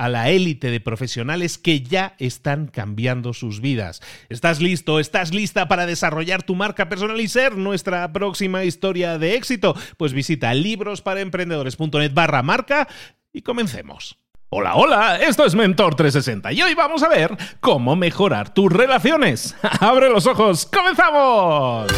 a la élite de profesionales que ya están cambiando sus vidas. ¿Estás listo? ¿Estás lista para desarrollar tu marca personal y ser nuestra próxima historia de éxito? Pues visita librosparaemprendedores.net barra marca y comencemos. Hola, hola, esto es Mentor 360 y hoy vamos a ver cómo mejorar tus relaciones. ¡Abre los ojos! ¡Comenzamos!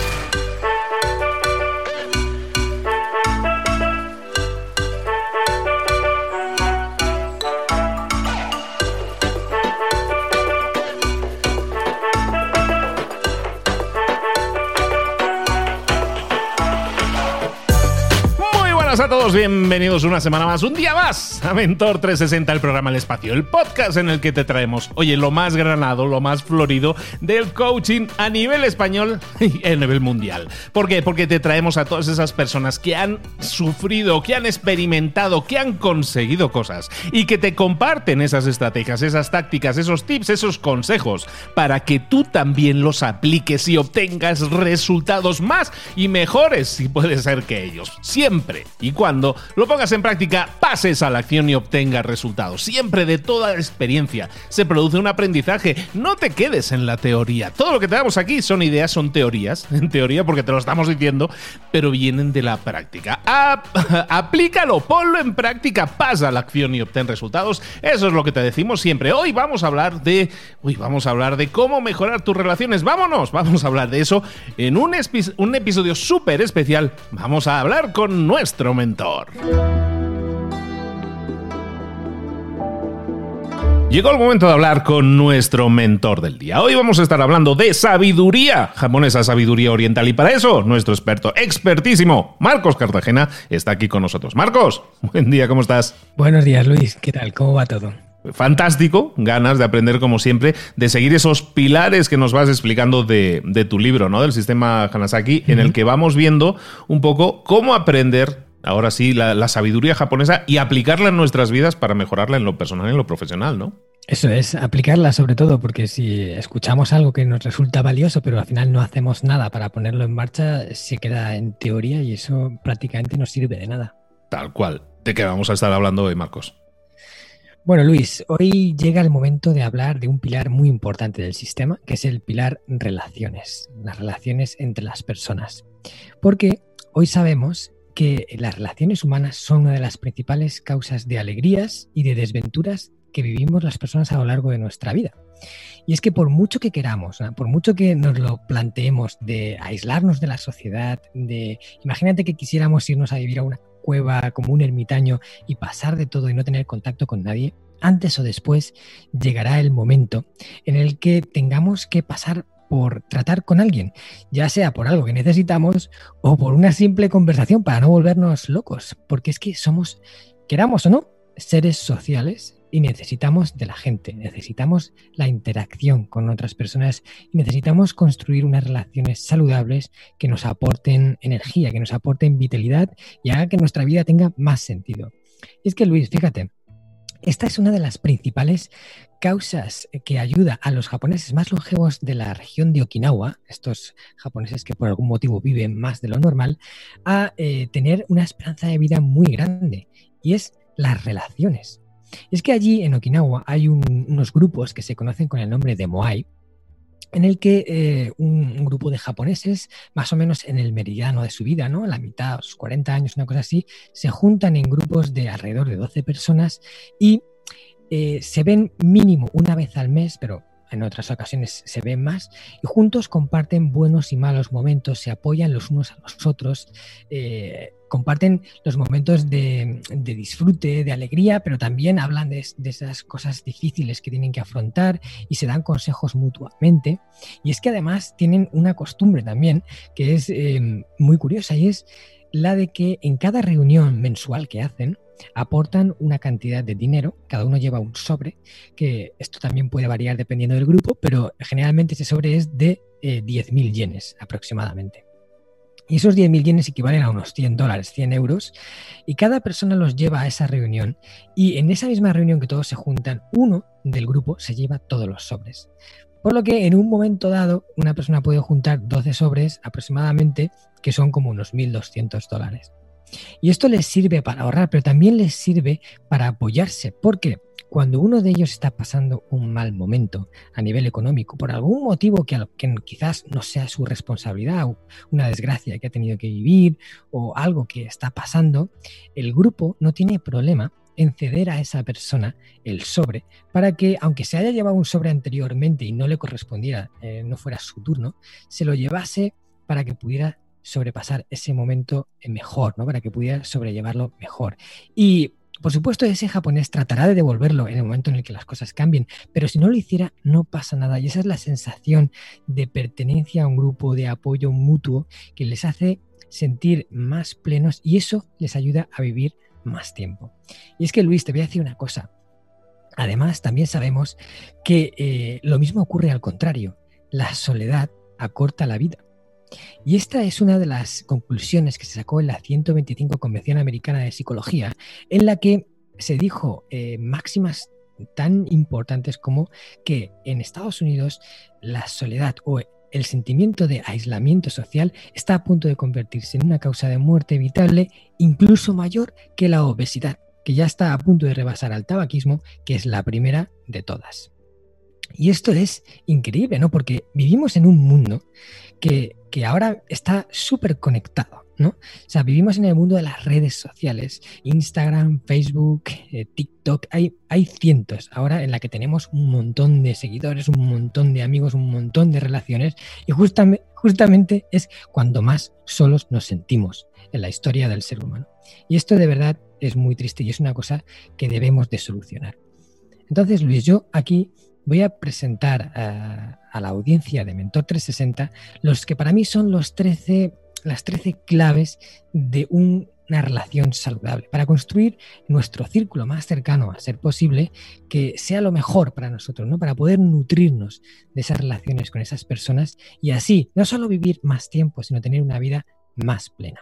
A todos, bienvenidos una semana más, un día más a Mentor 360, el programa El Espacio, el podcast en el que te traemos, oye, lo más granado, lo más florido del coaching a nivel español y a nivel mundial. ¿Por qué? Porque te traemos a todas esas personas que han sufrido, que han experimentado, que han conseguido cosas y que te comparten esas estrategias, esas tácticas, esos tips, esos consejos para que tú también los apliques y obtengas resultados más y mejores si puede ser que ellos. Siempre y cuando lo pongas en práctica, pases a la acción y obtengas resultados. Siempre de toda experiencia se produce un aprendizaje. No te quedes en la teoría. Todo lo que te damos aquí son ideas, son teorías, en teoría porque te lo estamos diciendo, pero vienen de la práctica. aplícalo, ponlo en práctica, pasa a la acción y obtén resultados. Eso es lo que te decimos siempre. Hoy vamos a hablar de, hoy vamos a hablar de cómo mejorar tus relaciones. Vámonos, vamos a hablar de eso en un episodio súper especial. Vamos a hablar con nuestro mentor. Llegó el momento de hablar con nuestro mentor del día. Hoy vamos a estar hablando de sabiduría japonesa, sabiduría oriental. Y para eso, nuestro experto, expertísimo, Marcos Cartagena, está aquí con nosotros. Marcos, buen día, ¿cómo estás? Buenos días, Luis. ¿Qué tal? ¿Cómo va todo? fantástico, ganas de aprender como siempre, de seguir esos pilares que nos vas explicando de, tu libro, ¿no? Del sistema Hanasaki, en el que vamos viendo un poco cómo aprender ahora sí, la, sabiduría japonesa y aplicarla en nuestras vidas para mejorarla en lo personal y en lo profesional, ¿no? Eso es, aplicarla sobre todo, porque si escuchamos algo que nos resulta valioso, pero al final no hacemos nada para ponerlo en marcha, se queda en teoría y eso prácticamente no sirve de nada. Tal cual. ¿De qué vamos a estar hablando hoy, Marcos? Bueno, Luis, hoy llega el momento de hablar de un pilar muy importante del sistema, que es el pilar relaciones, las relaciones entre las personas. Porque hoy sabemos que las relaciones humanas son una de las principales causas de alegrías y de desventuras que vivimos las personas a lo largo de nuestra vida. Y es que por mucho que queramos, por mucho que nos lo planteemos de aislarnos de la sociedad, de imagínate que quisiéramos irnos a vivir a una cueva como un ermitaño y pasar de todo y no tener contacto con nadie, antes o después llegará el momento en el que tengamos que pasar por tratar con alguien, ya sea por algo que necesitamos o por una simple conversación para no volvernos locos, porque es que somos, queramos o no, seres sociales y necesitamos de la gente, necesitamos la interacción con otras personas y necesitamos construir unas relaciones saludables que nos aporten energía, que nos aporten vitalidad y haga que nuestra vida tenga más sentido. Y es que Luis, fíjate, esta es una de las principales causas que ayuda a los japoneses más longevos de la región de Okinawa, estos japoneses que por algún motivo viven más de lo normal, a eh, tener una esperanza de vida muy grande, y es las relaciones. es que allí en Okinawa hay unos grupos que se conocen con el nombre de Moai, en el que eh, un, grupo de japoneses, más o menos en el meridiano de su vida, ¿no? la mitad, los 40 años, una cosa así, se juntan en grupos de alrededor de 12 personas y eh, se ven mínimo una vez al mes, pero en otras ocasiones se ven más, y juntos comparten buenos y malos momentos, se apoyan los unos a los otros, eh, comparten los momentos de, disfrute, de alegría, pero también hablan de, esas cosas difíciles que tienen que afrontar y se dan consejos mutuamente. Y es que además tienen una costumbre también que es eh, muy curiosa y es la de que en cada reunión mensual que hacen, aportan una cantidad de dinero, cada uno lleva un sobre, que esto también puede variar dependiendo del grupo, pero generalmente ese sobre es de 10.000 eh, yenes aproximadamente. Y esos 10.000 yenes equivalen a unos 100 dólares, 100 euros, y cada persona los lleva a esa reunión. Y en esa misma reunión que todos se juntan, uno del grupo se lleva todos los sobres. Por lo que en un momento dado, una persona puede juntar 12 sobres aproximadamente, que son como unos 1.200 dólares. Y esto les sirve para ahorrar, pero también les sirve para apoyarse, porque cuando uno de ellos está pasando un mal momento a nivel económico, por algún motivo que, que quizás no sea su responsabilidad, una desgracia que ha tenido que vivir o algo que está pasando, el grupo no tiene problema en ceder a esa persona el sobre para que, aunque se haya llevado un sobre anteriormente y no le correspondiera, eh, no fuera su turno, se lo llevase para que pudiera sobrepasar ese momento mejor, ¿no? Para que pudiera sobrellevarlo mejor. Y por supuesto, ese japonés tratará de devolverlo en el momento en el que las cosas cambien, pero si no lo hiciera, no pasa nada. Y esa es la sensación de pertenencia a un grupo, de apoyo mutuo, que les hace sentir más plenos y eso les ayuda a vivir más tiempo. Y es que, Luis, te voy a decir una cosa. Además, también sabemos que eh, lo mismo ocurre al contrario. La soledad acorta la vida. Y esta es una de las conclusiones que se sacó en la 125 Convención Americana de Psicología, en la que se dijo eh, máximas tan importantes como que en Estados Unidos la soledad o el sentimiento de aislamiento social está a punto de convertirse en una causa de muerte evitable incluso mayor que la obesidad, que ya está a punto de rebasar al tabaquismo, que es la primera de todas. Y esto es increíble, ¿no? Porque vivimos en un mundo que, ahora está súper conectado, ¿no? O sea, vivimos en el mundo de las redes sociales, Instagram, Facebook, eh, TikTok, hay, hay cientos ahora en la que tenemos un montón de seguidores, un montón de amigos, un montón de relaciones y justamente, justamente es cuando más solos nos sentimos en la historia del ser humano. Y esto de verdad es muy triste y es una cosa que debemos de solucionar. Entonces, Luis, yo aquí voy a presentar a, la audiencia de Mentor 360 los que para mí son los 13, las 13 claves de una relación saludable para construir nuestro círculo más cercano a ser posible que sea lo mejor para nosotros, ¿no? Para poder nutrirnos de esas relaciones con esas personas y así no solo vivir más tiempo, sino tener una vida más plena.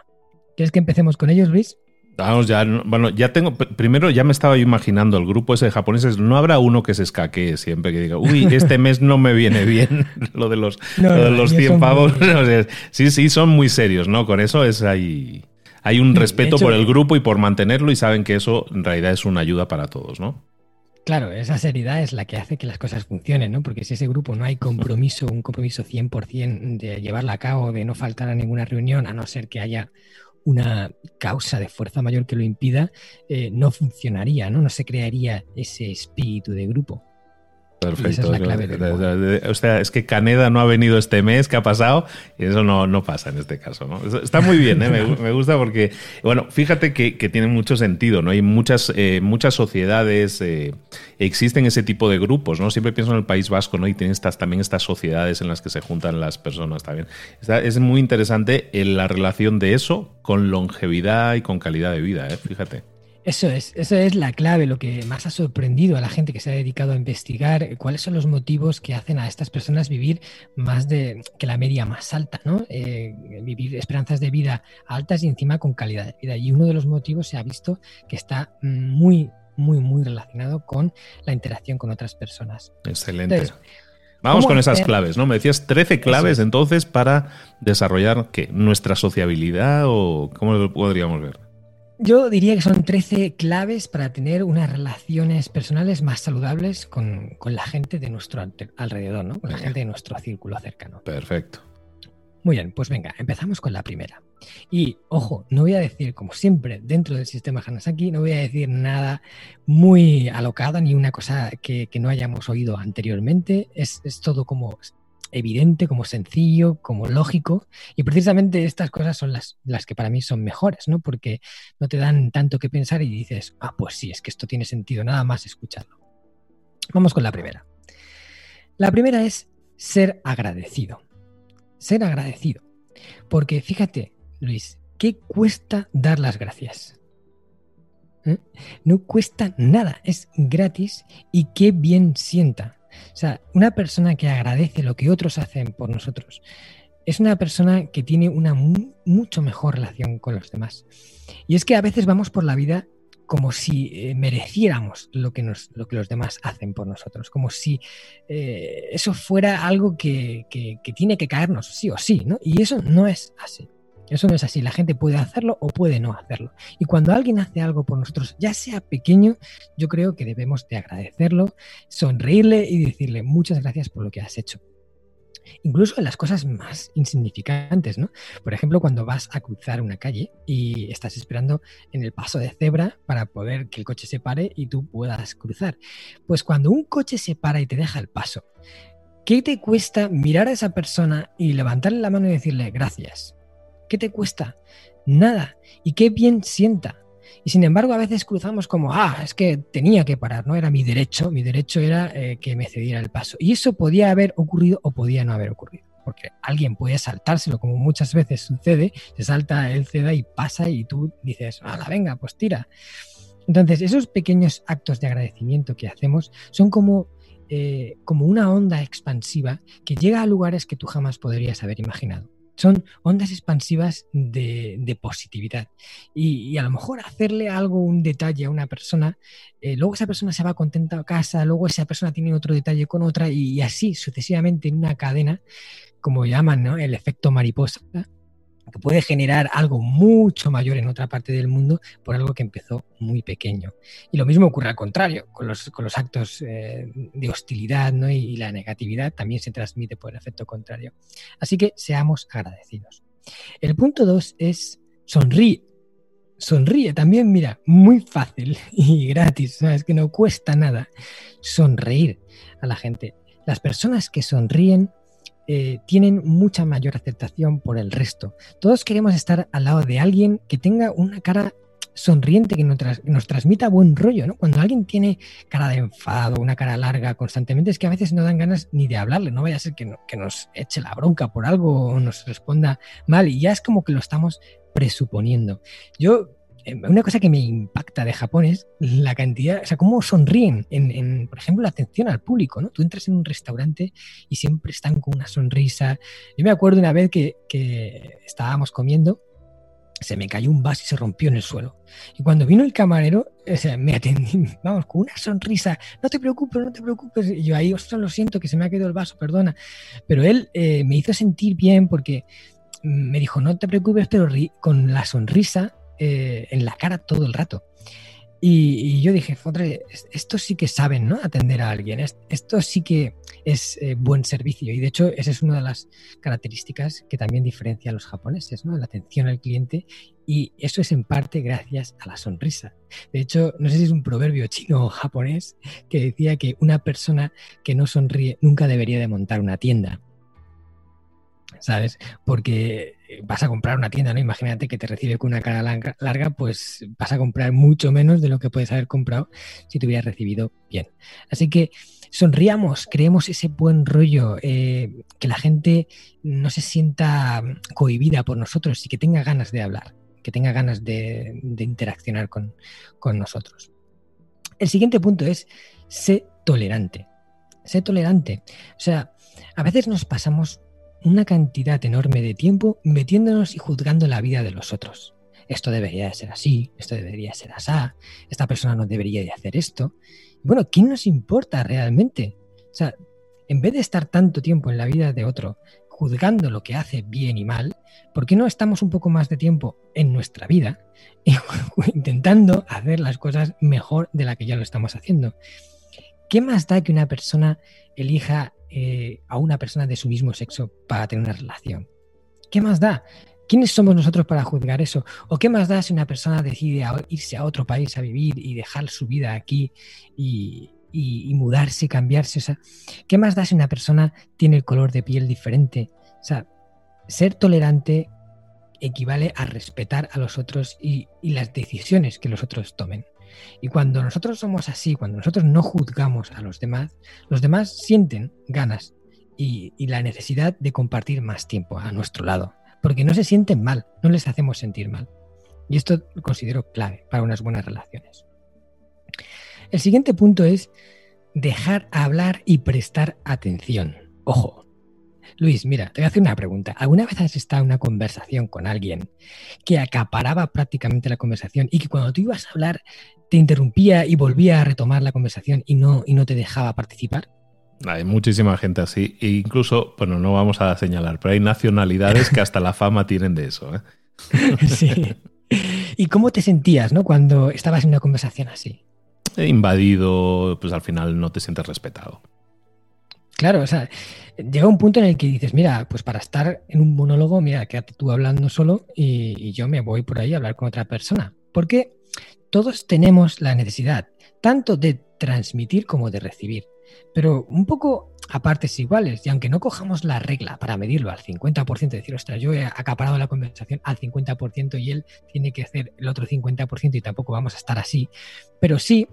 ¿Quieres que empecemos con ellos, Luis? Vamos, ya, bueno, ya tengo, primero ya me estaba imaginando el grupo ese de japoneses, no habrá uno que se escaquee siempre, que diga, uy, este mes no me viene bien lo de los, los 100 pavos. sí, sí, son muy serios, ¿no? Con eso es ahí, hay un respeto por el grupo y por mantenerlo y saben que eso en realidad es una ayuda para todos, ¿no? Claro, esa seriedad es la que hace que las cosas funcionen, ¿no? Porque si ese grupo no hay compromiso, un compromiso 100% de llevarla a cabo, de no faltar a ninguna reunión, a no ser que haya una causa de fuerza mayor que lo impida, eh, no funcionaría, ¿no? No se crearía ese espíritu de grupo. Perfecto. o sea, es que Caneda no ha venido este mes, ¿qué ha pasado? Y eso no, no pasa en este caso, ¿no? Está muy bien, ¿eh? me, gusta porque, bueno, fíjate que, tiene mucho sentido, ¿no? Hay muchas, eh, muchas sociedades, eh, existen ese tipo de grupos, ¿no? Siempre pienso en el País Vasco, ¿no? Y tienen estas, también estas sociedades en las que se juntan las personas también. es muy interesante la relación de eso con longevidad y con calidad de vida, ¿eh? Fíjate. Eso es, eso es la clave, lo que más ha sorprendido a la gente que se ha dedicado a investigar eh, cuáles son los motivos que hacen a estas personas vivir más de que la media más alta, ¿no? Eh, vivir esperanzas de vida altas y encima con calidad de vida. Y uno de los motivos se ha visto que está muy, muy, muy relacionado con la interacción con otras personas. Excelente. Vamos con esas claves, ¿no? Me decías 13 claves entonces para desarrollar ¿qué? nuestra sociabilidad o cómo lo podríamos ver. Yo diría que son 13 claves para tener unas relaciones personales más saludables con, la gente de nuestro alrededor, ¿no? Con la gente de nuestro círculo cercano. Perfecto. Muy bien, pues venga, empezamos con la primera. Y ojo, no voy a decir, como siempre, dentro del sistema Hanasaki, no voy a decir nada muy alocado ni una cosa que, no hayamos oído anteriormente. Es, es todo como evidente, como sencillo, como lógico. Y precisamente estas cosas son las, las que para mí son mejores, ¿no? Porque no te dan tanto que pensar y dices, ah, pues sí, es que esto tiene sentido, nada más escucharlo. Vamos con la primera. La primera es ser agradecido. Ser agradecido. Porque fíjate, Luis, ¿qué cuesta dar las gracias? ¿Eh? No cuesta nada, es gratis y qué bien sienta. O sea, una persona que agradece lo que otros hacen por nosotros es una persona que tiene una mucho mejor relación con los demás. Y es que a veces vamos por la vida como si eh, mereciéramos lo que, nos, lo que los demás hacen por nosotros, como si eh, eso fuera algo que, que, tiene que caernos sí o sí, ¿no? Y eso no es así. Eso no es así. La gente puede hacerlo o puede no hacerlo. Y cuando alguien hace algo por nosotros, ya sea pequeño, yo creo que debemos de agradecerlo, sonreírle y decirle muchas gracias por lo que has hecho. Incluso en las cosas más insignificantes, ¿no? Por ejemplo, cuando vas a cruzar una calle y estás esperando en el paso de cebra para poder que el coche se pare y tú puedas cruzar. Pues cuando un coche se para y te deja el paso, ¿qué te cuesta mirar a esa persona y levantarle la mano y decirle gracias? ¿Qué te cuesta? Nada. Y qué bien sienta. Y sin embargo, a veces cruzamos como, ah, es que tenía que parar, no era mi derecho, mi derecho era eh, que me cediera el paso. Y eso podía haber ocurrido o podía no haber ocurrido. Porque alguien puede saltárselo, como muchas veces sucede, se salta el ceda y pasa y tú dices, la venga, pues tira. Entonces, esos pequeños actos de agradecimiento que hacemos son como, eh, como una onda expansiva que llega a lugares que tú jamás podrías haber imaginado. Son ondas expansivas de, positividad. Y, a lo mejor hacerle algo, un detalle a una persona, eh, luego esa persona se va contenta a casa, luego esa persona tiene otro detalle con otra y, así sucesivamente en una cadena, como llaman ¿no? el efecto mariposa, que puede generar algo mucho mayor en otra parte del mundo por algo que empezó muy pequeño. Y lo mismo ocurre al contrario, con los, con los actos eh, de hostilidad ¿no? y, la negatividad también se transmite por el efecto contrario. Así que seamos agradecidos. El punto dos es sonríe. Sonríe también, mira, muy fácil y gratis, ¿sabes? Que no cuesta nada sonreír a la gente. Las personas que sonríen eh, tienen mucha mayor aceptación por el resto. Todos queremos estar al lado de alguien que tenga una cara sonriente, que nos, transmita buen rollo, ¿no? Cuando alguien tiene cara de enfado, una cara larga constantemente, es que a veces no dan ganas ni de hablarle, no vaya a ser que, que nos eche la bronca por algo o nos responda mal y ya es como que lo estamos presuponiendo. Yo una cosa que me impacta de Japón es la cantidad, o sea, cómo sonríen en, por ejemplo, la atención al público, ¿no? Tú entras en un restaurante y siempre están con una sonrisa. Yo me acuerdo una vez que, estábamos comiendo, se me cayó un vaso y se rompió en el suelo. Y cuando vino el camarero, me atendí, vamos, con una sonrisa, no te preocupes, no te preocupes. Y yo ahí, ostras, lo siento, que se me ha caído el vaso, perdona. Pero él eh, me hizo sentir bien porque me dijo, no te preocupes, pero con la sonrisa eh, en la cara todo el rato. Y, yo dije, esto sí que saben, ¿no? Atender a alguien. Esto sí que es eh, buen servicio. Y de hecho, esa es una de las características que también diferencia a los japoneses, ¿no? La atención al cliente. Y eso es en parte gracias a la sonrisa. De hecho, no sé si es un proverbio chino o japonés que decía que una persona que no sonríe nunca debería de montar una tienda. ¿sabes? Porque vas a comprar una tienda, ¿no? Imagínate que te recibe con una cara larga, pues vas a comprar mucho menos de lo que puedes haber comprado si te hubieras recibido bien. Así que sonriamos, creemos ese buen rollo, eh, que la gente no se sienta cohibida por nosotros y que tenga ganas de hablar. que tenga ganas de, interaccionar con, con nosotros. El siguiente punto es, sé tolerante. Sé tolerante. O sea, a veces nos pasamos una cantidad enorme de tiempo metiéndonos y juzgando la vida de los otros. Esto debería de ser así, esto debería ser así, esta persona no debería de hacer esto. Bueno, ¿quién nos importa realmente? O sea, en vez de estar tanto tiempo en la vida de otro juzgando lo que hace bien y mal, ¿por qué no estamos un poco más de tiempo en nuestra vida intentando hacer las cosas mejor de la que ya lo estamos haciendo? ¿Qué más da que una persona elija eh, a una persona de su mismo sexo para tener una relación? ¿Qué más da? ¿Quiénes somos nosotros para juzgar eso? ¿O qué más da si una persona decide irse a otro país a vivir y dejar su vida aquí y, mudarse, cambiarse? O sea, ¿qué más da si una persona tiene el color de piel diferente? O sea, ser tolerante equivale a respetar a los otros y las decisiones que los otros tomen. Y cuando nosotros somos así, cuando nosotros no juzgamos a los demás, los demás sienten ganas y, la necesidad de compartir más tiempo a nuestro lado, porque no se sienten mal, no les hacemos sentir mal. Y esto lo considero clave para unas buenas relaciones. El siguiente punto es dejar hablar y prestar atención. Ojo, Luis, mira, te voy a hacer una pregunta. ¿Alguna vez has estado en una conversación con alguien que acaparaba prácticamente la conversación y que cuando tú ibas a hablar te interrumpía y volvía a retomar la conversación y no, y no te dejaba participar? Hay muchísima gente así. E incluso, bueno, no vamos a señalar, pero hay nacionalidades que hasta la fama tienen de eso. ¿eh? sí. ¿Y cómo te sentías ¿no? cuando estabas en una conversación así? Invadido, pues al final no te sientes respetado. Claro, o sea, llega un punto en el que dices, mira, pues para estar en un monólogo, mira, quédate tú hablando solo y, yo me voy por ahí a hablar con otra persona. Porque todos tenemos la necesidad tanto de transmitir como de recibir, pero un poco a partes iguales. Y aunque no cojamos la regla para medirlo al 50%, decir, ostras, yo he acaparado la conversación al 50% y él tiene que hacer el otro 50% y tampoco vamos a estar así, pero sí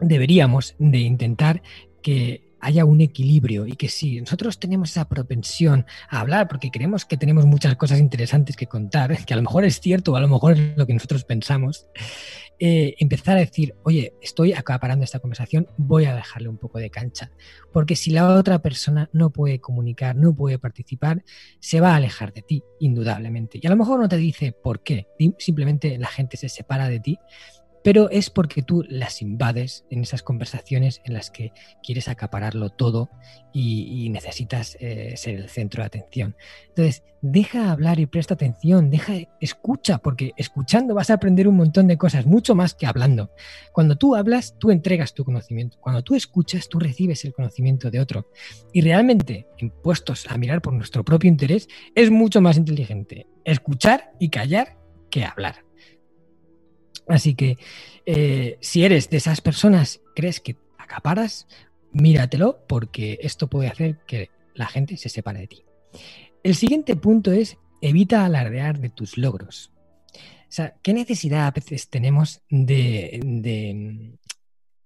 deberíamos de intentar que haya un equilibrio y que si nosotros tenemos esa propensión a hablar porque creemos que tenemos muchas cosas interesantes que contar, que a lo mejor es cierto o a lo mejor es lo que nosotros pensamos, eh, empezar a decir, oye, estoy acaparando esta conversación, voy a dejarle un poco de cancha, porque si la otra persona no puede comunicar, no puede participar, se va a alejar de ti, indudablemente. Y a lo mejor no te dice por qué, simplemente la gente se separa de ti pero es porque tú las invades en esas conversaciones en las que quieres acapararlo todo y, necesitas eh, ser el centro de atención. Entonces, deja hablar y presta atención, deja, escucha, porque escuchando vas a aprender un montón de cosas, mucho más que hablando. Cuando tú hablas, tú entregas tu conocimiento. Cuando tú escuchas, tú recibes el conocimiento de otro. Y realmente, impuestos a mirar por nuestro propio interés, es mucho más inteligente escuchar y callar que hablar. Así que eh, si eres de esas personas, crees que acaparas, míratelo porque esto puede hacer que la gente se separe de ti. El siguiente punto es evita alardear de tus logros. O sea, ¿qué necesidad a veces tenemos de,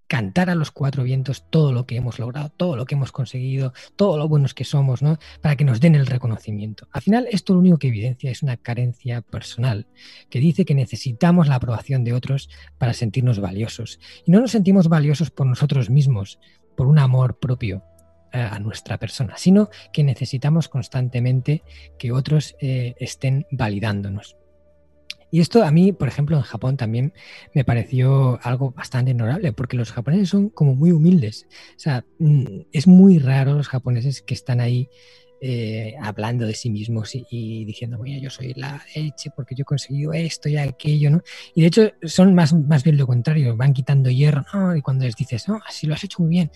cantar a los cuatro vientos todo lo que hemos logrado, todo lo que hemos conseguido, todo lo buenos que somos, ¿no? Para que nos den el reconocimiento. Al final, esto lo único que evidencia es una carencia personal, que dice que necesitamos la aprobación de otros para sentirnos valiosos. Y no nos sentimos valiosos por nosotros mismos, por un amor propio eh, a nuestra persona, sino que necesitamos constantemente que otros eh, estén validándonos. Y esto a mí, por ejemplo, en Japón también me pareció algo bastante honorable, porque los japoneses son como muy humildes. O sea, mm, es muy raro los japoneses que están ahí eh, hablando de sí mismos y, diciendo, oye, yo soy la leche porque yo he conseguido esto y aquello, ¿no? Y de hecho son más, más bien lo contrario, van quitando hierro, ¿no? Y cuando les dices, no, si lo has hecho muy bien,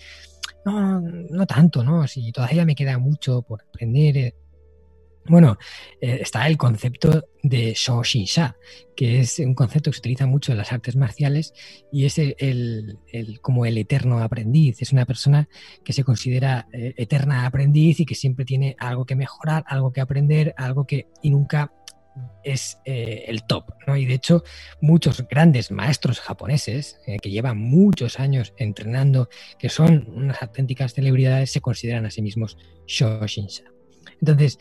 no, no tanto, ¿no? Si todavía me queda mucho por aprender, eh, bueno, eh, está el concepto de Shoshinsha, que es un concepto que se utiliza mucho en las artes marciales y es el, como el eterno aprendiz. Es una persona que se considera eh, eterna aprendiz y que siempre tiene algo que mejorar, algo que aprender, algo que y nunca es eh, el top. ¿no? Y de hecho, muchos grandes maestros japoneses que llevan muchos años entrenando, que son unas auténticas celebridades, se consideran a sí mismos Shoshinsha. Entonces,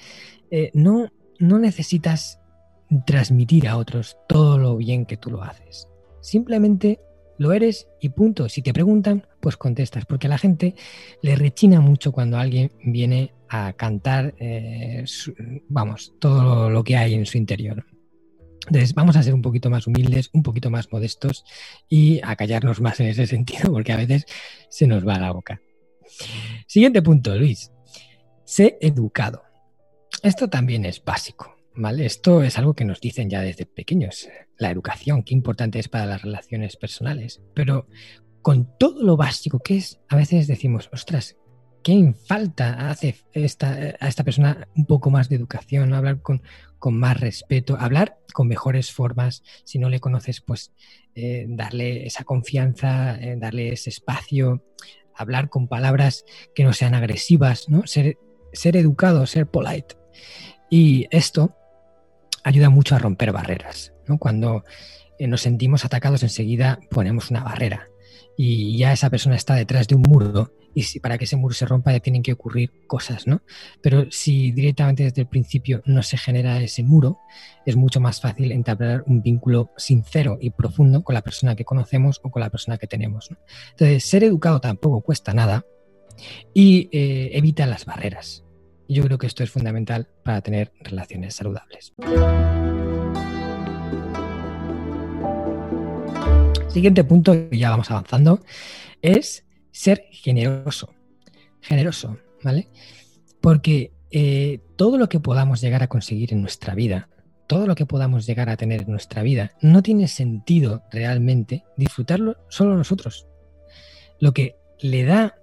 eh, no, no necesitas transmitir a otros todo lo bien que tú lo haces. Simplemente lo eres y punto. Si te preguntan, pues contestas, porque a la gente le rechina mucho cuando alguien viene a cantar, eh, vamos, todo lo que hay en su interior. Entonces, vamos a ser un poquito más humildes, un poquito más modestos y a callarnos más en ese sentido, porque a veces se nos va la boca. Siguiente punto, Luis. Sé educado. Esto también es básico, ¿vale? Esto es algo que nos dicen ya desde pequeños. La educación, qué importante es para las relaciones personales. Pero con todo lo básico que es, a veces decimos, ostras, ¿qué falta hace esta, a esta persona un poco más de educación? Hablar con, más respeto, hablar con mejores formas. Si no le conoces, pues eh, darle esa confianza, eh, darle ese espacio, hablar con palabras que no sean agresivas, ¿no? Ser, ser educado, ser polite. Y esto ayuda mucho a romper barreras. ¿no? Cuando eh, nos sentimos atacados enseguida ponemos una barrera y ya esa persona está detrás de un muro y si para que ese muro se rompa ya tienen que ocurrir cosas, ¿no? Pero si directamente desde el principio no se genera ese muro, es mucho más fácil entablar un vínculo sincero y profundo con la persona que conocemos o con la persona que tenemos. Entonces, ser educado tampoco cuesta nada y eh, evita las barreras. Yo creo que esto es fundamental para tener relaciones saludables. Siguiente punto, ya vamos avanzando, es ser generoso. Generoso, ¿vale? Porque eh, todo lo que podamos llegar a conseguir en nuestra vida, todo lo que podamos llegar a tener en nuestra vida, no tiene sentido realmente disfrutarlo solo nosotros. Lo que le da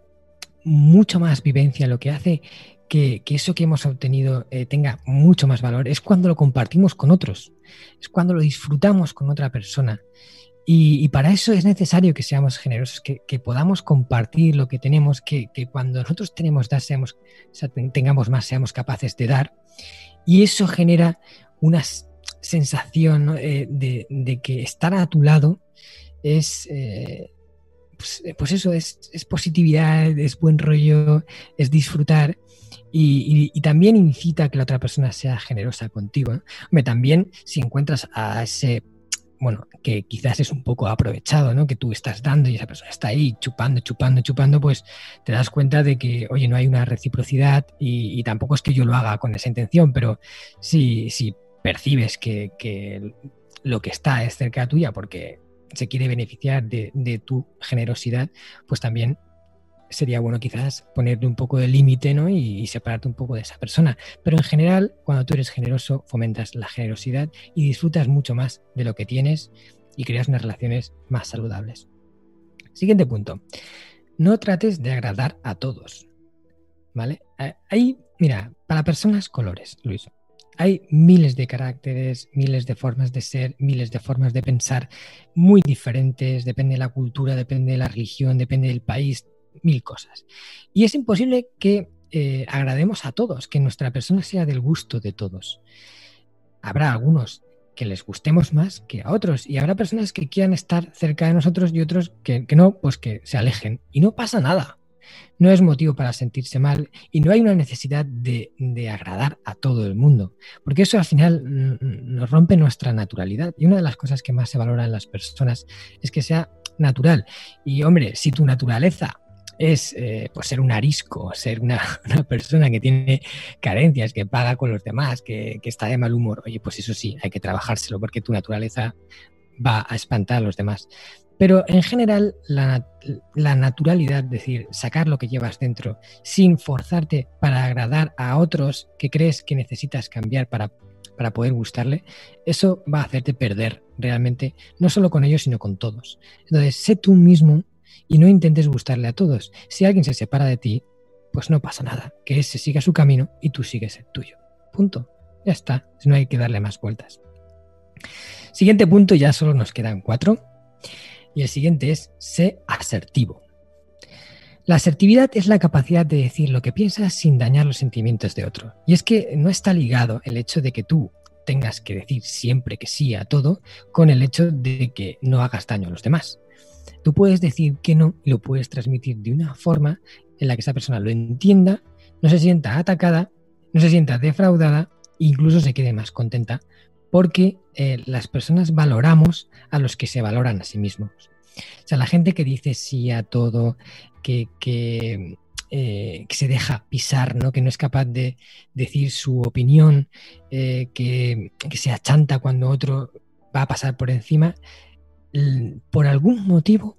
mucho más vivencia, lo que hace que, eso que hemos obtenido eh, tenga mucho más valor es cuando lo compartimos con otros, es cuando lo disfrutamos con otra persona. Y, para eso es necesario que seamos generosos, que, podamos compartir lo que tenemos, que, cuando nosotros tenemos dar, seamos, tengamos más, seamos capaces de dar. Y eso genera una sensación eh, de, que estar a tu lado es, eh, pues, pues, eso, es, positividad, es buen rollo, es disfrutar y, también incita a que la otra persona sea generosa contigo. Hombre, también si encuentras a ese, bueno, que quizás es un poco aprovechado, ¿no? Que tú estás dando y esa persona está ahí chupando, chupando, chupando, pues te das cuenta de que, oye, no hay una reciprocidad y, tampoco es que yo lo haga con esa intención, pero si, si percibes que lo que está es cerca tuya porque se quiere beneficiar de, tu generosidad, pues también sería bueno quizás ponerle un poco de límite ¿no? y, separarte un poco de esa persona. Pero en general, cuando tú eres generoso, fomentas la generosidad y disfrutas mucho más de lo que tienes y creas unas relaciones más saludables. Siguiente punto. No trates de agradar a todos. ¿Vale? Hay, mira, para personas colores, Luis. Hay miles de caracteres, miles de formas de ser, miles de formas de pensar muy diferentes, depende de la cultura, depende de la religión, depende del país, mil cosas. Y es imposible que eh, agrademos a todos, que nuestra persona sea del gusto de todos. Habrá algunos que les gustemos más que a otros y habrá personas que quieran estar cerca de nosotros y otros que, no, pues que se alejen. Y no pasa nada. No es motivo para sentirse mal y no hay una necesidad de, de, agradar a todo el mundo, porque eso al final nos rompe nuestra naturalidad. Y una de las cosas que más se valora en las personas es que sea natural. Y hombre, si tu naturaleza es eh, pues ser un arisco, ser una, persona que tiene carencias, que paga con los demás, que, está de mal humor. Oye, pues eso sí, hay que trabajárselo porque tu naturaleza va a espantar a los demás. Pero en general, la, naturalidad, es decir, sacar lo que llevas dentro sin forzarte para agradar a otros que crees que necesitas cambiar para, para poder gustarle, eso va a hacerte perder realmente, no solo con ellos, sino con todos. Entonces, sé tú mismo y no intentes gustarle a todos. Si alguien se separa de ti, pues no pasa nada, que ese siga su camino y tú sigues el tuyo. Punto. Ya está, no hay que darle más vueltas. Siguiente punto, ya solo nos quedan cuatro. Y el siguiente es sé asertivo. La asertividad es la capacidad de decir lo que piensas sin dañar los sentimientos de otro. Y es que no está ligado el hecho de que tú tengas que decir siempre que sí a todo con el hecho de que no hagas daño a los demás. Tú puedes decir que no y lo puedes transmitir de una forma en la que esa persona lo entienda, no se sienta atacada, no se sienta defraudada e incluso se quede más contenta porque eh, las personas valoramos a los que se valoran a sí mismos. O sea, la gente que dice sí a todo, que, que, eh, se deja pisar, ¿no? que no es capaz de decir su opinión, eh, que, que, se achanta cuando otro va a pasar por encima, por algún motivo,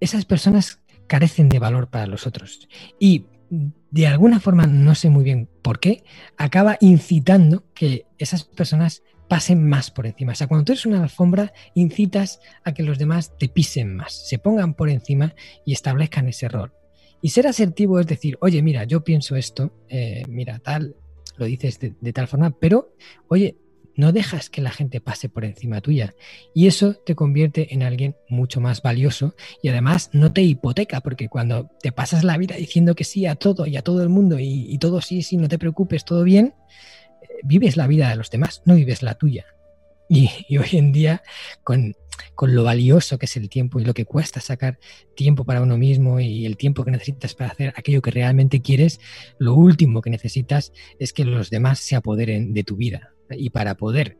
esas personas carecen de valor para los otros. Y de alguna forma, no sé muy bien por qué, acaba incitando que esas personas pasen más por encima. O sea, cuando tú eres una alfombra, incitas a que los demás te pisen más, se pongan por encima y establezcan ese rol. Y ser asertivo es decir, oye, mira, yo pienso esto, eh, mira, tal, lo dices de, tal forma, pero, oye, no dejas que la gente pase por encima tuya. Y eso te convierte en alguien mucho más valioso y además no te hipoteca, porque cuando te pasas la vida diciendo que sí a todo y a todo el mundo y, y todo sí, sí, no te preocupes, todo bien, vives la vida de los demás, no vives la tuya. Y, hoy en día, con, lo valioso que es el tiempo y lo que cuesta sacar tiempo para uno mismo y el tiempo que necesitas para hacer aquello que realmente quieres, lo último que necesitas es que los demás se apoderen de tu vida. Y para poder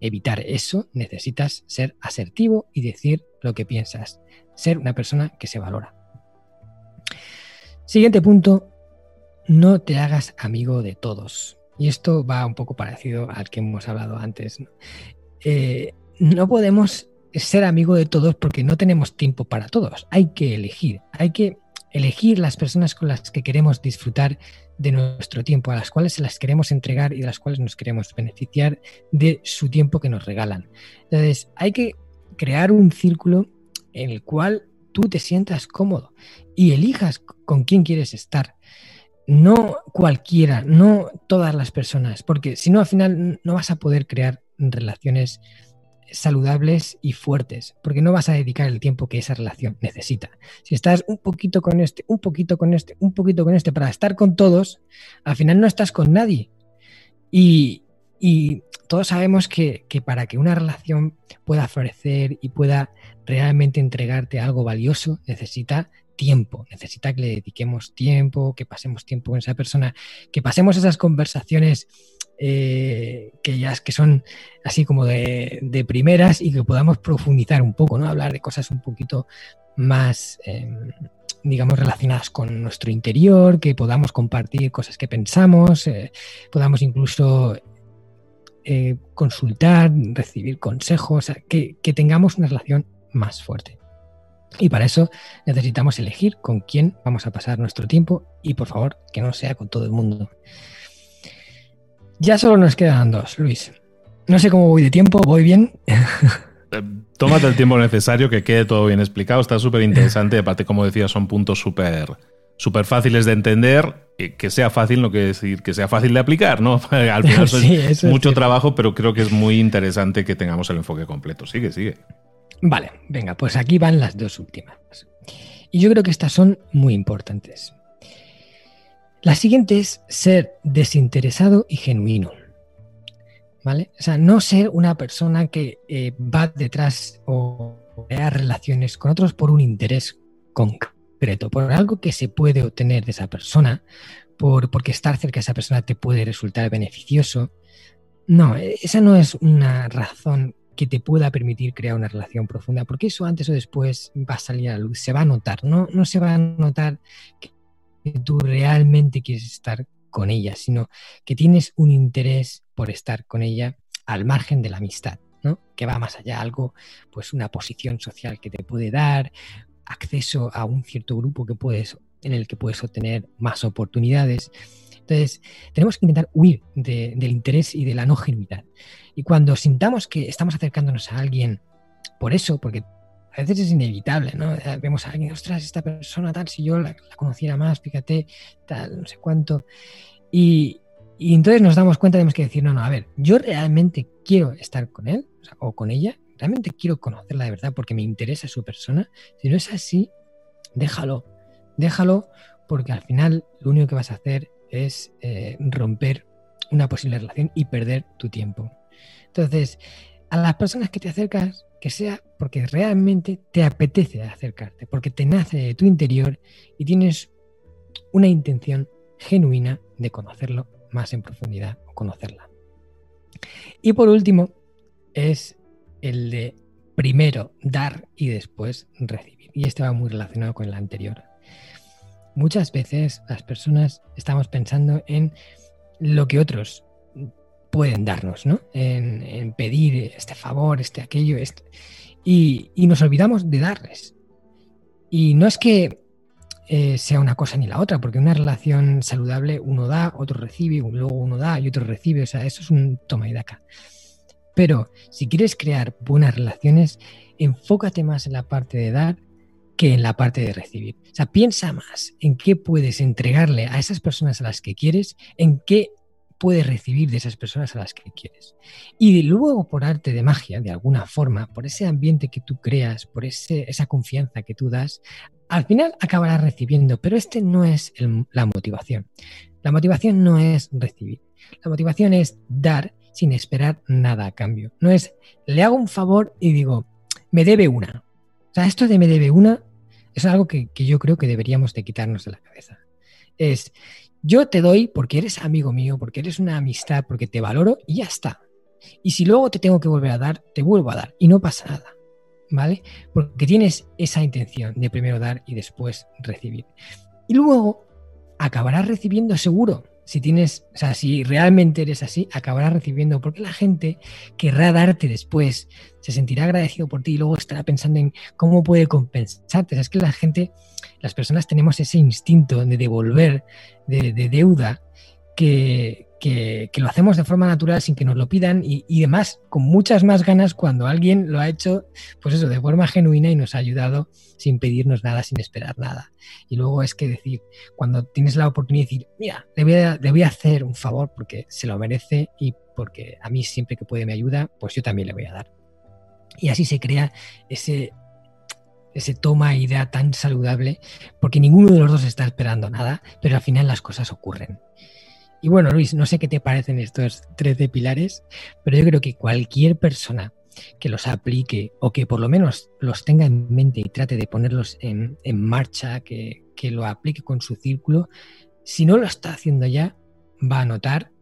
evitar eso, necesitas ser asertivo y decir lo que piensas, ser una persona que se valora. Siguiente punto, no te hagas amigo de todos. Y esto va un poco parecido al que hemos hablado antes. ¿no? Eh, no podemos ser amigo de todos porque no tenemos tiempo para todos. Hay que elegir, hay que elegir las personas con las que queremos disfrutar de nuestro tiempo, a las cuales se las queremos entregar y de las cuales nos queremos beneficiar de su tiempo que nos regalan. Entonces, hay que crear un círculo en el cual tú te sientas cómodo y elijas con quién quieres estar no cualquiera, no todas las personas, porque si no al final no vas a poder crear relaciones saludables y fuertes, porque no vas a dedicar el tiempo que esa relación necesita. Si estás un poquito con este, un poquito con este, un poquito con este para estar con todos, al final no estás con nadie. Y, todos sabemos que, que para que una relación pueda florecer y pueda realmente entregarte algo valioso, necesita tiempo, necesita que le dediquemos tiempo, que pasemos tiempo con esa persona, que pasemos esas conversaciones eh, que ya que son así como de, primeras y que podamos profundizar un poco, ¿no? Hablar de cosas un poquito más, em, digamos, relacionadas con nuestro interior, que podamos compartir cosas que pensamos, eh, podamos incluso eh, consultar, recibir consejos, que tengamos una relación más fuerte. Y para eso necesitamos elegir con quién vamos a pasar nuestro tiempo y por favor que no sea con todo el mundo. Ya solo nos quedan dos, Luis. No sé cómo voy de tiempo, ¿voy bien? Eh, tómate el tiempo necesario, que quede todo bien explicado. Está súper interesante. Aparte, como decía, son puntos súper súper fáciles de entender. Que sea fácil no quiere decir que sea fácil de aplicar, ¿no? Al final es mucho trabajo, pero creo que es muy interesante que tengamos el enfoque completo. Sigue, sigue. Vale, venga, pues aquí van las dos últimas. Y yo creo que estas son muy importantes. La siguiente es ser desinteresado y genuino. ¿Vale? O sea, no ser una persona que eh, va detrás o crea relaciones con otros por un interés concreto, por algo que se puede obtener de esa persona, por, porque estar cerca de esa persona te puede resultar beneficioso. No, esa no es una razón que te pueda permitir crear una relación profunda, porque eso antes o después va a salir a la luz, se va a notar, no, no se va a notar que tú realmente quieres estar con ella, sino que tienes un interés por estar con ella al margen de la amistad, ¿no? que va más allá, algo, pues una posición social que te puede dar, acceso a un cierto grupo que puedes, en el que puedes obtener más oportunidades. Entonces, tenemos que intentar huir del interés y de la no genuidad. Y cuando sintamos que estamos acercándonos a alguien por eso, porque a veces es inevitable, ¿no? Vemos a alguien, ostras, esta persona tal, si yo la, conociera más, fíjate, tal, no sé cuánto. Y, entonces nos damos cuenta, tenemos que decir, no, no, a ver, yo realmente quiero estar con él o, con ella, realmente quiero conocerla de verdad porque me interesa su persona. Si no es así, déjalo, déjalo porque al final lo único que vas a hacer es eh, romper una posible relación y perder tu tiempo. Entonces, a las personas que te acercas, que sea porque realmente te apetece acercarte, porque te nace de tu interior y tienes una intención genuina de conocerlo más en profundidad o conocerla. Y por último, es el de primero dar y después recibir. Y este va muy relacionado con el anterior. Muchas veces las personas estamos pensando en lo que otros pueden darnos, ¿no? En, pedir este favor, este aquello, este, y, nos olvidamos de darles. Y no es que eh, sea una cosa ni la otra, porque una relación saludable uno da, otro recibe, luego uno da y otro recibe, o sea, eso es un toma y daca. Pero si quieres crear buenas relaciones, enfócate más en la parte de dar que en la parte de recibir. O sea, piensa más en qué puedes entregarle a esas personas a las que quieres, en qué puedes recibir de esas personas a las que quieres. Y luego, por arte de magia, de alguna forma, por ese ambiente que tú creas, por ese, esa confianza que tú das, al final acabarás recibiendo, pero este no es la motivación. La motivación no es recibir. La motivación es dar sin esperar nada a cambio. No es, le hago un favor y digo, me debe una. O sea, esto de me debe una es algo que, yo creo que deberíamos de quitarnos de la cabeza. Es, yo te doy porque eres amigo mío, porque eres una amistad, porque te valoro y ya está. Y si luego te tengo que volver a dar, te vuelvo a dar y no pasa nada. ¿Vale? Porque tienes esa intención de primero dar y después recibir. Y luego acabarás recibiendo seguro si tienes, o sea, si realmente eres así, acabarás recibiendo, porque la gente querrá darte después, se sentirá agradecido por ti y luego estará pensando en cómo puede compensarte. es que la gente, las personas tenemos ese instinto de devolver, de, de deuda, que, que, lo hacemos de forma natural sin que nos lo pidan y, y, demás, con muchas más ganas cuando alguien lo ha hecho, pues eso, de forma genuina y nos ha ayudado sin pedirnos nada, sin esperar nada. Y luego es que decir, cuando tienes la oportunidad de decir, mira, le voy a, le voy a hacer un favor porque se lo merece y porque a mí siempre que puede me ayuda, pues yo también le voy a dar. Y así se crea ese, ese toma idea tan saludable, porque ninguno de los dos está esperando nada, pero al final las cosas ocurren. Y bueno, Luis, no sé qué te parecen estos 13 pilares, pero yo creo que cualquier persona que los aplique o que por lo menos los tenga en mente y trate de ponerlos en, marcha, que, que lo aplique con su círculo, si no lo está haciendo ya, va a notar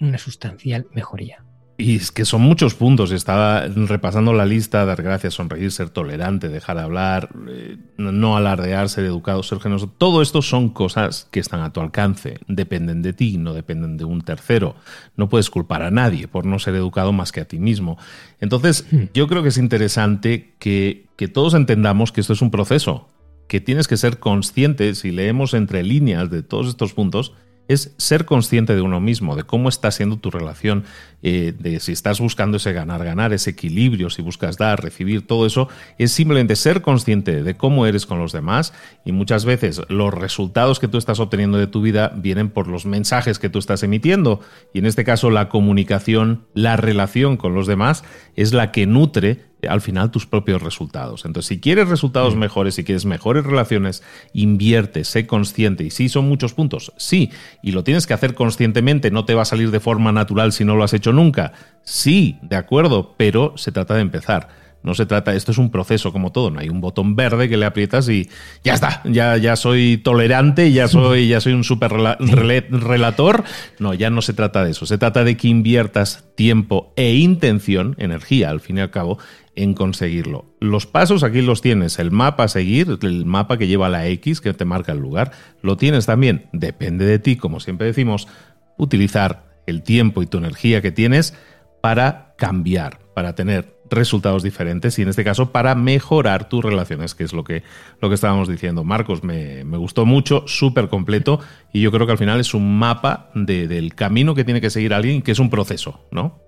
una sustancial mejoría. Y es que son muchos puntos. Estaba repasando la lista, dar gracias, sonreír, ser tolerante, dejar de hablar, eh, no alardear, ser educado, ser generoso. Todo esto son cosas que están a tu alcance. Dependen de ti, no dependen de un tercero. No puedes culpar a nadie por no ser educado más que a ti mismo. Entonces, hmm. yo creo que es interesante que, que todos entendamos que esto es un proceso, que tienes que ser consciente, si leemos entre líneas de todos estos puntos, es ser consciente de uno mismo, de cómo está siendo tu relación, eh, de si estás buscando ese ganar, ganar, ese equilibrio, si buscas dar, recibir, todo eso, es simplemente ser consciente de cómo eres con los demás y muchas veces los resultados que tú estás obteniendo de tu vida vienen por los mensajes que tú estás emitiendo. Y en este caso la comunicación, la relación con los demás es la que nutre al final tus propios resultados. Entonces, si quieres resultados mm. mejores, si quieres mejores relaciones, invierte, sé consciente. Y sí, son muchos puntos, sí, y lo tienes que hacer conscientemente, no te va a salir de forma natural si no lo has hecho nunca. Sí, de acuerdo, pero se trata de empezar. No se trata, esto es un proceso como todo, no hay un botón verde que le aprietas y ya está, ya, ya soy tolerante, ya soy, ya soy un super relator. No, ya no se trata de eso, se trata de que inviertas tiempo e intención, energía al fin y al cabo, en conseguirlo. Los pasos aquí los tienes, el mapa a seguir, el mapa que lleva la X que te marca el lugar, lo tienes también, depende de ti, como siempre decimos, utilizar el tiempo y tu energía que tienes para cambiar, para tener resultados diferentes y en este caso para mejorar tus relaciones, que es lo que, lo que estábamos diciendo. Marcos, me, gustó mucho, súper completo y yo creo que al final es un mapa del camino que tiene que seguir alguien, que es un proceso, ¿no?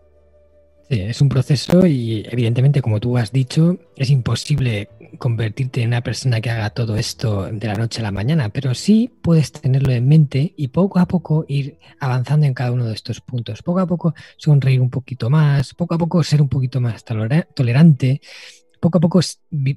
Es un proceso y evidentemente, como tú has dicho, es imposible convertirte en una persona que haga todo esto de la noche a la mañana, pero sí puedes tenerlo en mente y poco a poco ir avanzando en cada uno de estos puntos. Poco a poco sonreír un poquito más, poco a poco ser un poquito más tolerante, poco a poco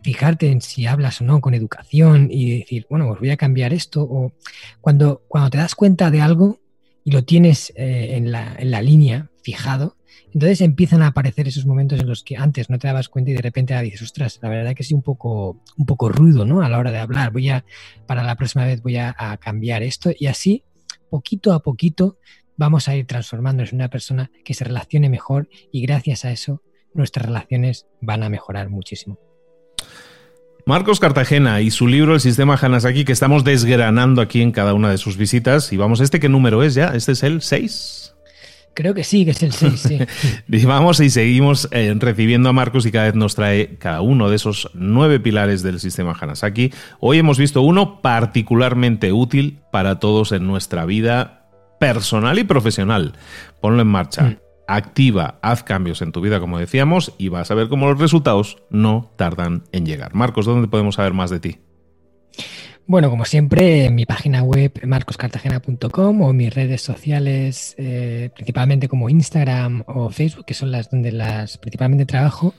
fijarte en si hablas o no con educación y decir, bueno, pues voy a cambiar esto. O cuando, cuando te das cuenta de algo y lo tienes eh, en, la, en la línea fijado, entonces empiezan a aparecer esos momentos en los que antes no te dabas cuenta y de repente dices, ostras, la verdad que sí un poco, un poco rudo, ¿no? A la hora de hablar. Voy a, para la próxima vez voy a, cambiar esto y así, poquito a poquito, vamos a ir transformándonos en una persona que se relacione mejor y gracias a eso nuestras relaciones van a mejorar muchísimo. Marcos Cartagena y su libro El sistema Hanasaki que estamos desgranando aquí en cada una de sus visitas. Y vamos, ¿este qué número es ya? ¿Este es el 6? Creo que sí, que es el 6, sí. vamos y seguimos eh, recibiendo a Marcos y cada vez nos trae cada uno de esos nueve pilares del sistema Hanasaki. Hoy hemos visto uno particularmente útil para todos en nuestra vida personal y profesional. Ponlo en marcha. Mm activa, haz cambios en tu vida, como decíamos, y vas a ver cómo los resultados no tardan en llegar. Marcos, ¿dónde podemos saber más de ti? Bueno, como siempre, en mi página web marcoscartagena.com o mis redes sociales, eh, principalmente como Instagram o Facebook, que son las donde las principalmente trabajo.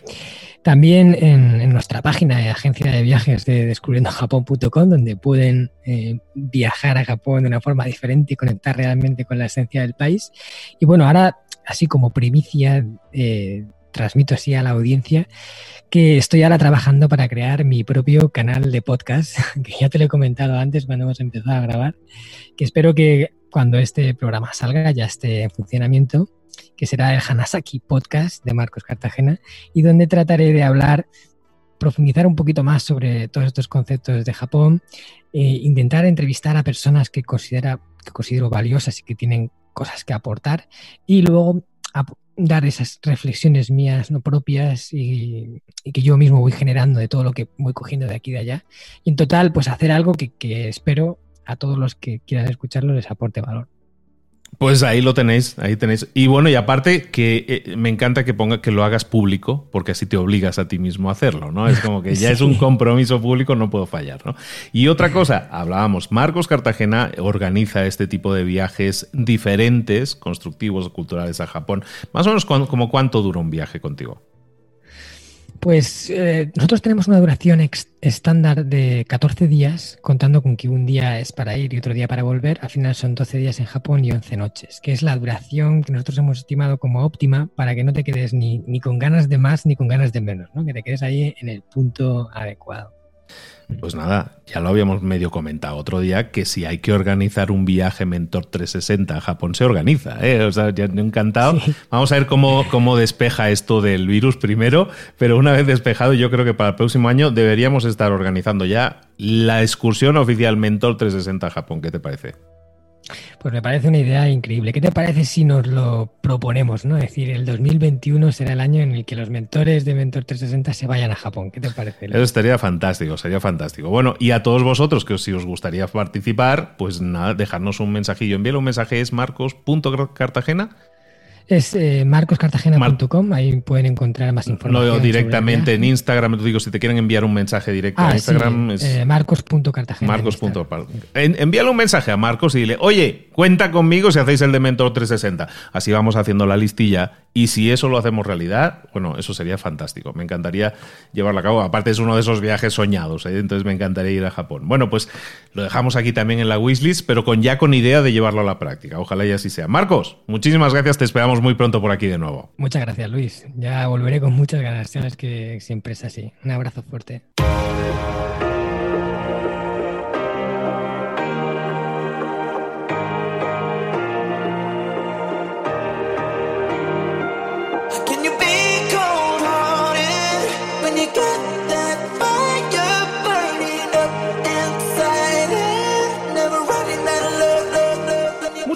También en, nuestra página de agencia de viajes de descubriendojapón.com, donde pueden eh, viajar a Japón de una forma diferente y conectar realmente con la esencia del país. Y bueno, ahora así como primicia, eh, transmito así a la audiencia que estoy ahora trabajando para crear mi propio canal de podcast, que ya te lo he comentado antes cuando hemos empezado a grabar, que espero que cuando este programa salga ya esté en funcionamiento, que será el Hanasaki Podcast de Marcos Cartagena, y donde trataré de hablar, profundizar un poquito más sobre todos estos conceptos de Japón, e intentar entrevistar a personas que, considera, que considero valiosas y que tienen cosas que aportar y luego dar esas reflexiones mías no propias y, que yo mismo voy generando de todo lo que voy cogiendo de aquí y de allá. Y en total, pues hacer algo que, que espero a todos los que quieran escucharlo les aporte valor. Pues ahí lo tenéis, ahí tenéis. Y bueno, y aparte que eh, me encanta que ponga que lo hagas público, porque así te obligas a ti mismo a hacerlo, ¿no? Es como que ya es un compromiso público, no puedo fallar, ¿no? Y otra cosa, hablábamos, Marcos Cartagena organiza este tipo de viajes diferentes, constructivos, culturales a Japón. Más o menos como cuánto dura un viaje contigo. Pues eh, nosotros tenemos una duración estándar de 14 días, contando con que un día es para ir y otro día para volver. Al final son 12 días en Japón y 11 noches, que es la duración que nosotros hemos estimado como óptima para que no te quedes ni, ni con ganas de más ni con ganas de menos, ¿no? que te quedes ahí en el punto adecuado. Pues nada, ya lo habíamos medio comentado otro día que si hay que organizar un viaje Mentor 360 a Japón se organiza, ¿eh? O sea, ya encantado. Vamos a ver cómo, cómo despeja esto del virus primero, pero una vez despejado yo creo que para el próximo año deberíamos estar organizando ya la excursión oficial Mentor 360 a Japón. ¿Qué te parece? Pues me parece una idea increíble. ¿Qué te parece si nos lo proponemos? ¿no? Es decir, el 2021 será el año en el que los mentores de Mentor 360 se vayan a Japón. ¿Qué te parece? Eso estaría fantástico, sería fantástico. Bueno, y a todos vosotros que si os gustaría participar, pues nada, dejarnos un mensajillo. Envíalo un mensaje, es marcos.cartagena es eh, marcoscartagena.com, ahí pueden encontrar más información. No, directamente en Instagram, te digo, si te quieren enviar un mensaje directo a ah, Instagram es eh, marcos.cartagena. Marcos. envíale un mensaje a Marcos y dile, oye, cuenta conmigo si hacéis el de Mentor 360. Así vamos haciendo la listilla y si eso lo hacemos realidad, bueno, eso sería fantástico. Me encantaría llevarlo a cabo. Aparte es uno de esos viajes soñados, ¿eh? entonces me encantaría ir a Japón. Bueno, pues lo dejamos aquí también en la wishlist, pero con ya con idea de llevarlo a la práctica. Ojalá y así sea. Marcos, muchísimas gracias, te esperamos muy pronto por aquí de nuevo. Muchas gracias, Luis. Ya volveré con muchas ganas. Sabes que siempre es así. Un abrazo fuerte.